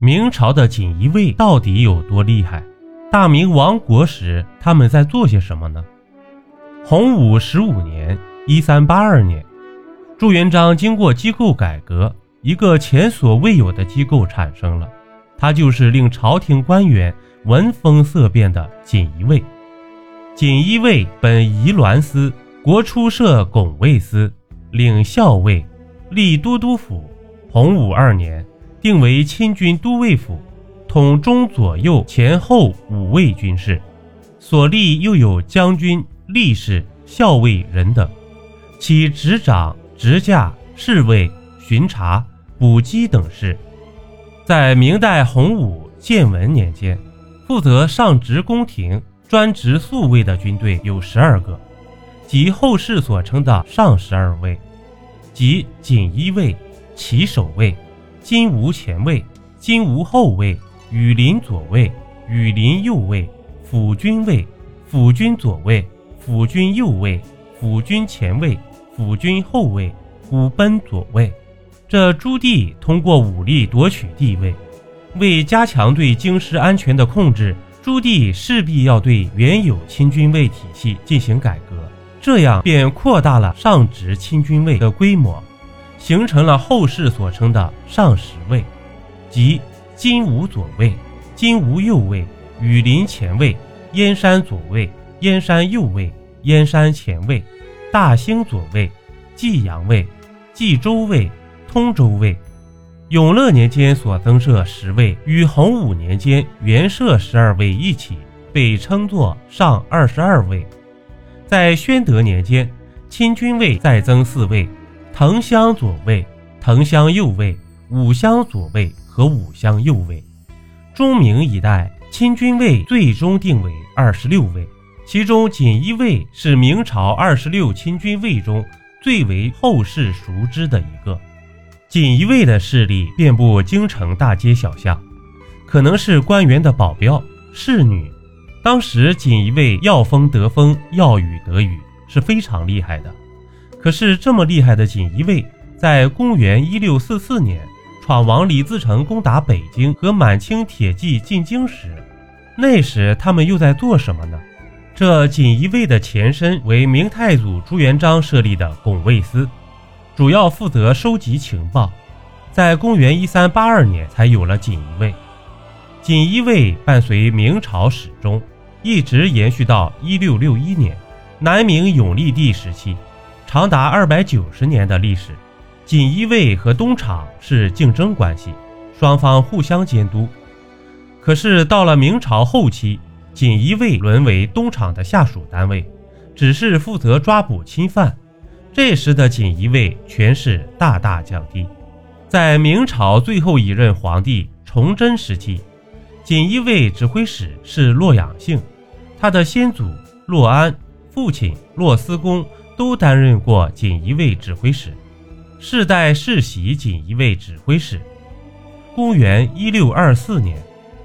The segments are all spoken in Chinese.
明朝的锦衣卫到底有多厉害？大明亡国时他们在做些什么呢？洪武十五年（一三八二年），朱元璋经过机构改革，一个前所未有的机构产生了，它就是令朝廷官员闻风色变的锦衣卫。锦衣卫本仪鸾司，国初设拱卫司，领校尉，立都督府。洪武二年，定为亲军都尉府。统中左右前后五位军事，所立又有将军、吏士、校尉人等，其执掌执驾、侍卫、巡查、补给等事。在明代洪武、建文年间，负责上执宫廷、专职宿卫的军队有十二个，即后世所称的上十二卫，即锦衣卫、骑守卫、金吾前卫、金吾后卫。羽林左卫、羽林右卫、辅军卫、辅军左卫、辅军右卫、辅军前卫、辅军后卫、虎贲左卫。这朱棣通过武力夺取地位，为加强对京师安全的控制，朱棣势必要对原有亲军卫体系进行改革，这样便扩大了上职亲军卫的规模，形成了后世所称的上十位，即。金吾左卫、金吾右卫、羽林前卫、燕山左卫、燕山右卫、燕山前卫、大兴左卫、济阳卫、济州卫、通州卫。永乐年间所增设十位，与洪武年间原设十二位一起，被称作上二十二位。在宣德年间，亲军卫再增四位：藤香左卫、藤香右卫、武乡左卫。和五香右卫，中明一代亲军卫最终定为二十六位，其中锦衣卫是明朝二十六亲军卫中最为后世熟知的一个。锦衣卫的势力遍布京城大街小巷，可能是官员的保镖、侍女。当时锦衣卫要风得风，要雨得雨，是非常厉害的。可是这么厉害的锦衣卫，在公元一六四四年。闯王李自成攻打北京和满清铁骑进京时，那时他们又在做什么呢？这锦衣卫的前身为明太祖朱元璋设立的拱卫司，主要负责收集情报。在公元一三八二年才有了锦衣卫。锦衣卫伴随明朝始终，一直延续到一六六一年南明永历帝时期，长达二百九十年的历史。锦衣卫和东厂是竞争关系，双方互相监督。可是到了明朝后期，锦衣卫沦为东厂的下属单位，只是负责抓捕侵犯。这时的锦衣卫权势大大降低。在明朝最后一任皇帝崇祯时期，锦衣卫指挥使是洛阳性，他的先祖洛安、父亲洛思恭都担任过锦衣卫指挥使。世代世袭锦衣卫指挥使。公元一六二四年，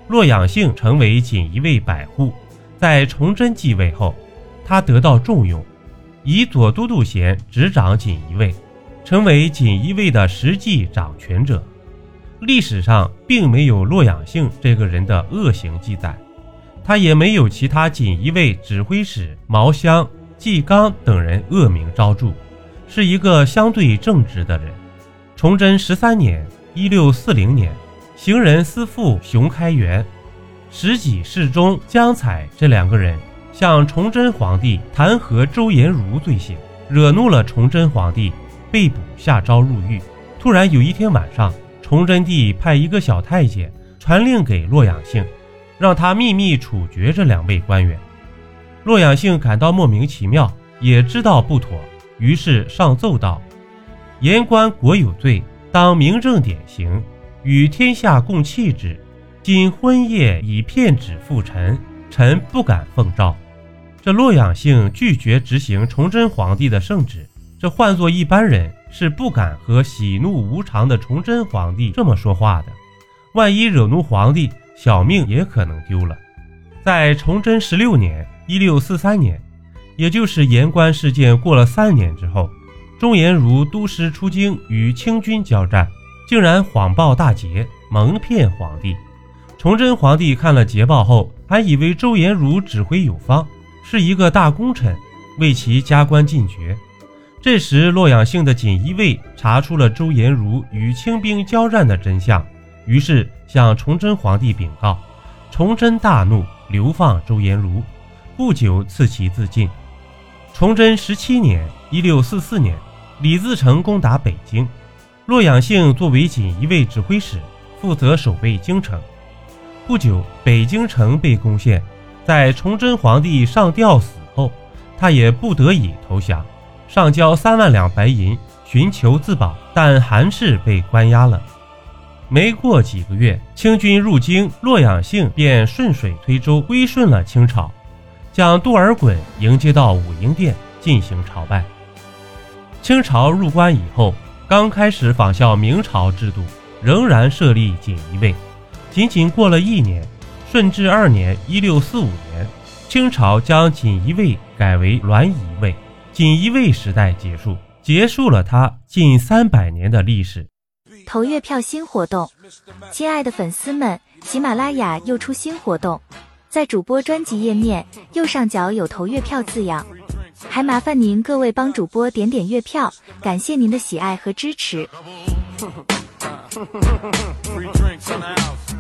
洛阳性成为锦衣卫百户。在崇祯继位后，他得到重用，以左都督衔执掌锦衣卫，成为锦衣卫的实际掌权者。历史上并没有洛阳性这个人的恶行记载，他也没有其他锦衣卫指挥使毛湘、纪纲等人恶名昭著。是一个相对正直的人。崇祯十三年（一六四零年），行人司副熊开元、石己侍中江采这两个人向崇祯皇帝弹劾周延儒罪行，惹怒了崇祯皇帝，被捕下诏入狱。突然有一天晚上，崇祯帝派一个小太监传令给洛阳兴，让他秘密处决这两位官员。洛阳性感到莫名其妙，也知道不妥。于是上奏道：“言官国有罪，当明正典刑，与天下共弃之。今昏夜以骗旨复臣，臣不敢奉诏。”这洛阳性拒绝执行崇祯皇帝的圣旨，这换做一般人是不敢和喜怒无常的崇祯皇帝这么说话的。万一惹怒皇帝，小命也可能丢了。在崇祯十六年（一六四三年）。也就是盐官事件过了三年之后，钟延儒督师出京与清军交战，竟然谎报大捷，蒙骗皇帝。崇祯皇帝看了捷报后，还以为周延儒指挥有方，是一个大功臣，为其加官进爵。这时，洛阳姓的锦衣卫查出了周延儒与清兵交战的真相，于是向崇祯皇帝禀告。崇祯大怒，流放周延儒，不久赐其自尽。崇祯十七年（一六四四年），李自成攻打北京，洛阳性作为锦衣卫指挥使，负责守备京城。不久，北京城被攻陷，在崇祯皇帝上吊死后，他也不得已投降。上交三万两白银，寻求自保，但还是被关押了。没过几个月，清军入京，洛阳性便顺水推舟归顺了清朝，将多尔衮迎接到武英殿进行朝拜。清朝入关以后，刚开始仿效明朝制度，仍然设立锦衣卫。仅仅过了一年，顺治二年（一六四五年），清朝将锦衣卫改为栾仪卫。锦衣卫时代结束，结束了它近三百年的历史。投月票新活动，亲爱的粉丝们，喜马拉雅又出新活动，在主播专辑页面右上角有投月票字样，还麻烦您各位帮主播点点月票，感谢您的喜爱和支持。